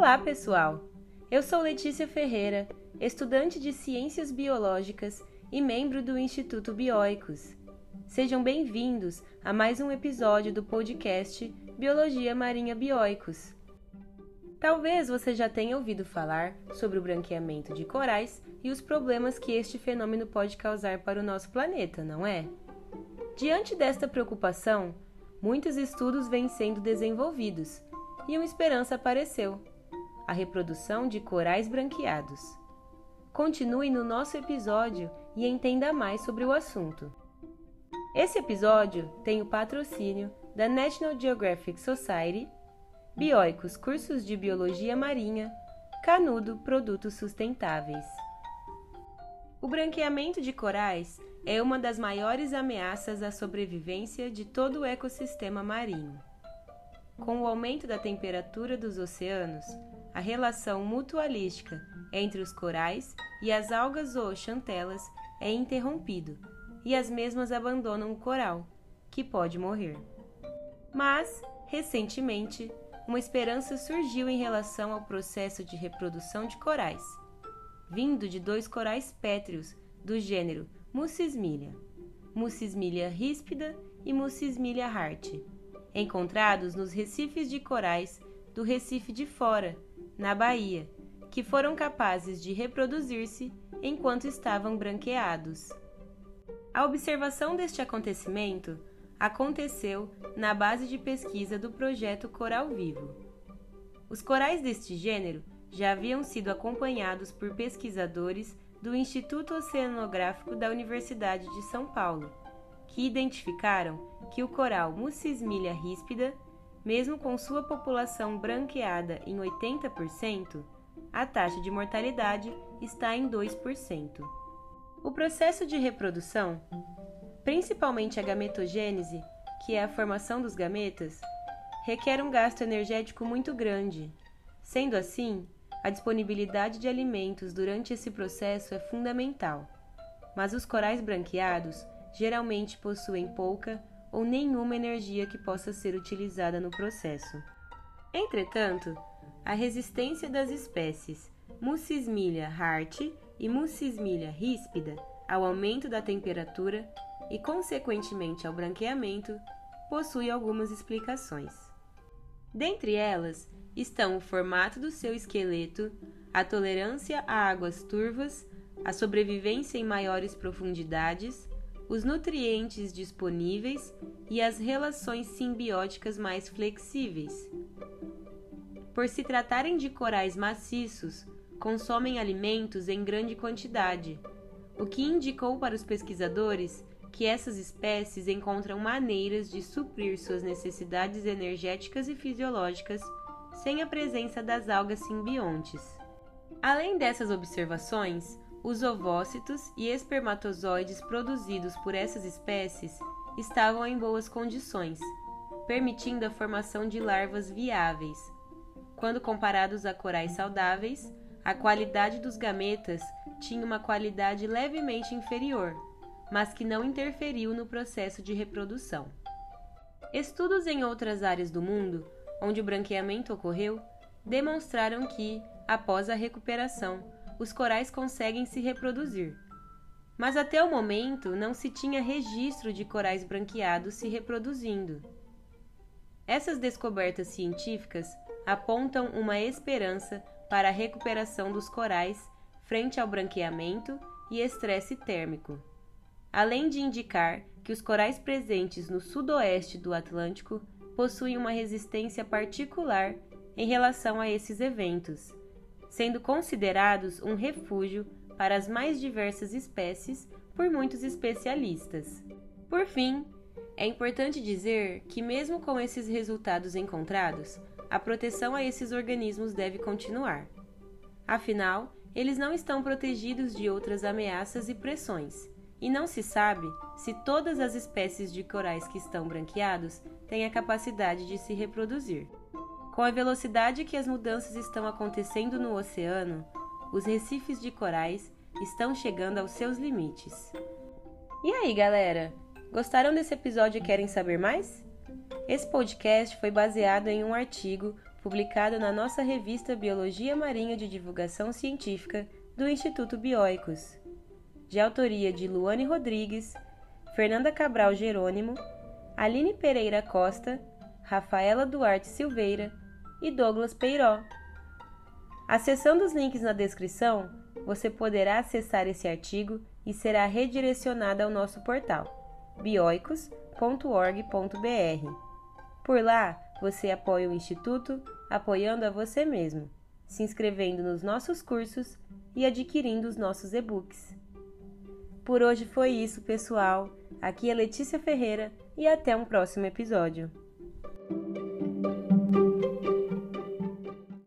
Olá, pessoal! Eu sou Letícia Ferreira, estudante de Ciências Biológicas e membro do Instituto Bioicos. Sejam bem-vindos a mais um episódio do podcast Biologia Marinha Bioicos. Talvez você já tenha ouvido falar sobre o branqueamento de corais e os problemas que este fenômeno pode causar para o nosso planeta, não é? Diante desta preocupação, muitos estudos vêm sendo desenvolvidos e uma esperança apareceu: a reprodução de corais branqueados. Continue no nosso episódio e entenda mais sobre o assunto. Esse episódio tem o patrocínio da National Geographic Society, Bioicos Cursos de Biologia Marinha, Canudo Produtos Sustentáveis. O branqueamento de corais é uma das maiores ameaças à sobrevivência de todo o ecossistema marinho. Com o aumento da temperatura dos oceanos, a relação mutualística entre os corais e as algas ou chantelas é interrompido e as mesmas abandonam o coral, que pode morrer. Mas, recentemente, uma esperança surgiu em relação ao processo de reprodução de corais, vindo de dois corais pétreos do gênero Mucismilia, Mucismilia ríspida e Mucismilia hart, encontrados nos recifes de corais do Recife de Fora, na Bahia, que foram capazes de reproduzir-se enquanto estavam branqueados. A observação deste acontecimento aconteceu na base de pesquisa do projeto Coral Vivo. Os corais deste gênero já haviam sido acompanhados por pesquisadores do Instituto Oceanográfico da Universidade de São Paulo, que identificaram que o coral Mucismilia ríspida, mesmo com sua população branqueada em 80%, a taxa de mortalidade está em 2%. O processo de reprodução, principalmente a gametogênese, que é a formação dos gametas, requer um gasto energético muito grande. Sendo assim, a disponibilidade de alimentos durante esse processo é fundamental, mas os corais branqueados geralmente possuem pouca ou nenhuma energia que possa ser utilizada no processo. Entretanto, a resistência das espécies Mucismilia hart e Mucismilia ríspida ao aumento da temperatura e, consequentemente, ao branqueamento, possui algumas explicações. Dentre elas estão o formato do seu esqueleto, a tolerância a águas turvas, a sobrevivência em maiores profundidades, os nutrientes disponíveis e as relações simbióticas mais flexíveis. Por se tratarem de corais maciços, consomem alimentos em grande quantidade, o que indicou para os pesquisadores que essas espécies encontram maneiras de suprir suas necessidades energéticas e fisiológicas sem a presença das algas simbiontes. Além dessas observações, os ovócitos e espermatozoides produzidos por essas espécies estavam em boas condições, permitindo a formação de larvas viáveis. Quando comparados a corais saudáveis, a qualidade dos gametas tinha uma qualidade levemente inferior, mas que não interferiu no processo de reprodução. Estudos em outras áreas do mundo onde o branqueamento ocorreu, demonstraram que, após a recuperação, os corais conseguem se reproduzir. Mas até o momento não se tinha registro de corais branqueados se reproduzindo. Essas descobertas científicas apontam uma esperança para a recuperação dos corais frente ao branqueamento e estresse térmico, além de indicar que os corais presentes no sudoeste do Atlântico possuem uma resistência particular em relação a esses eventos, sendo considerados um refúgio para as mais diversas espécies por muitos especialistas. Por fim, é importante dizer que, mesmo com esses resultados encontrados, a proteção a esses organismos deve continuar. Afinal, eles não estão protegidos de outras ameaças e pressões, e não se sabe se todas as espécies de corais que estão branqueados têm a capacidade de se reproduzir. Com a velocidade que as mudanças estão acontecendo no oceano, os recifes de corais estão chegando aos seus limites. E aí, galera? Gostaram desse episódio e querem saber mais? Esse podcast foi baseado em um artigo publicado na nossa revista Biologia Marinha de Divulgação Científica do Instituto Bioicos, de autoria de Luane Rodrigues, Fernanda Cabral Jerônimo, Aline Pereira Costa, Rafaela Duarte Silveira e Douglas Peiró. Acessando os links na descrição, você poderá acessar esse artigo e será redirecionado ao nosso portal bioicos.org.br. Por lá, você apoia o Instituto apoiando a você mesmo, se inscrevendo nos nossos cursos e adquirindo os nossos e-books. Por hoje foi isso, pessoal. Aqui é Letícia Ferreira e até um próximo episódio. thank you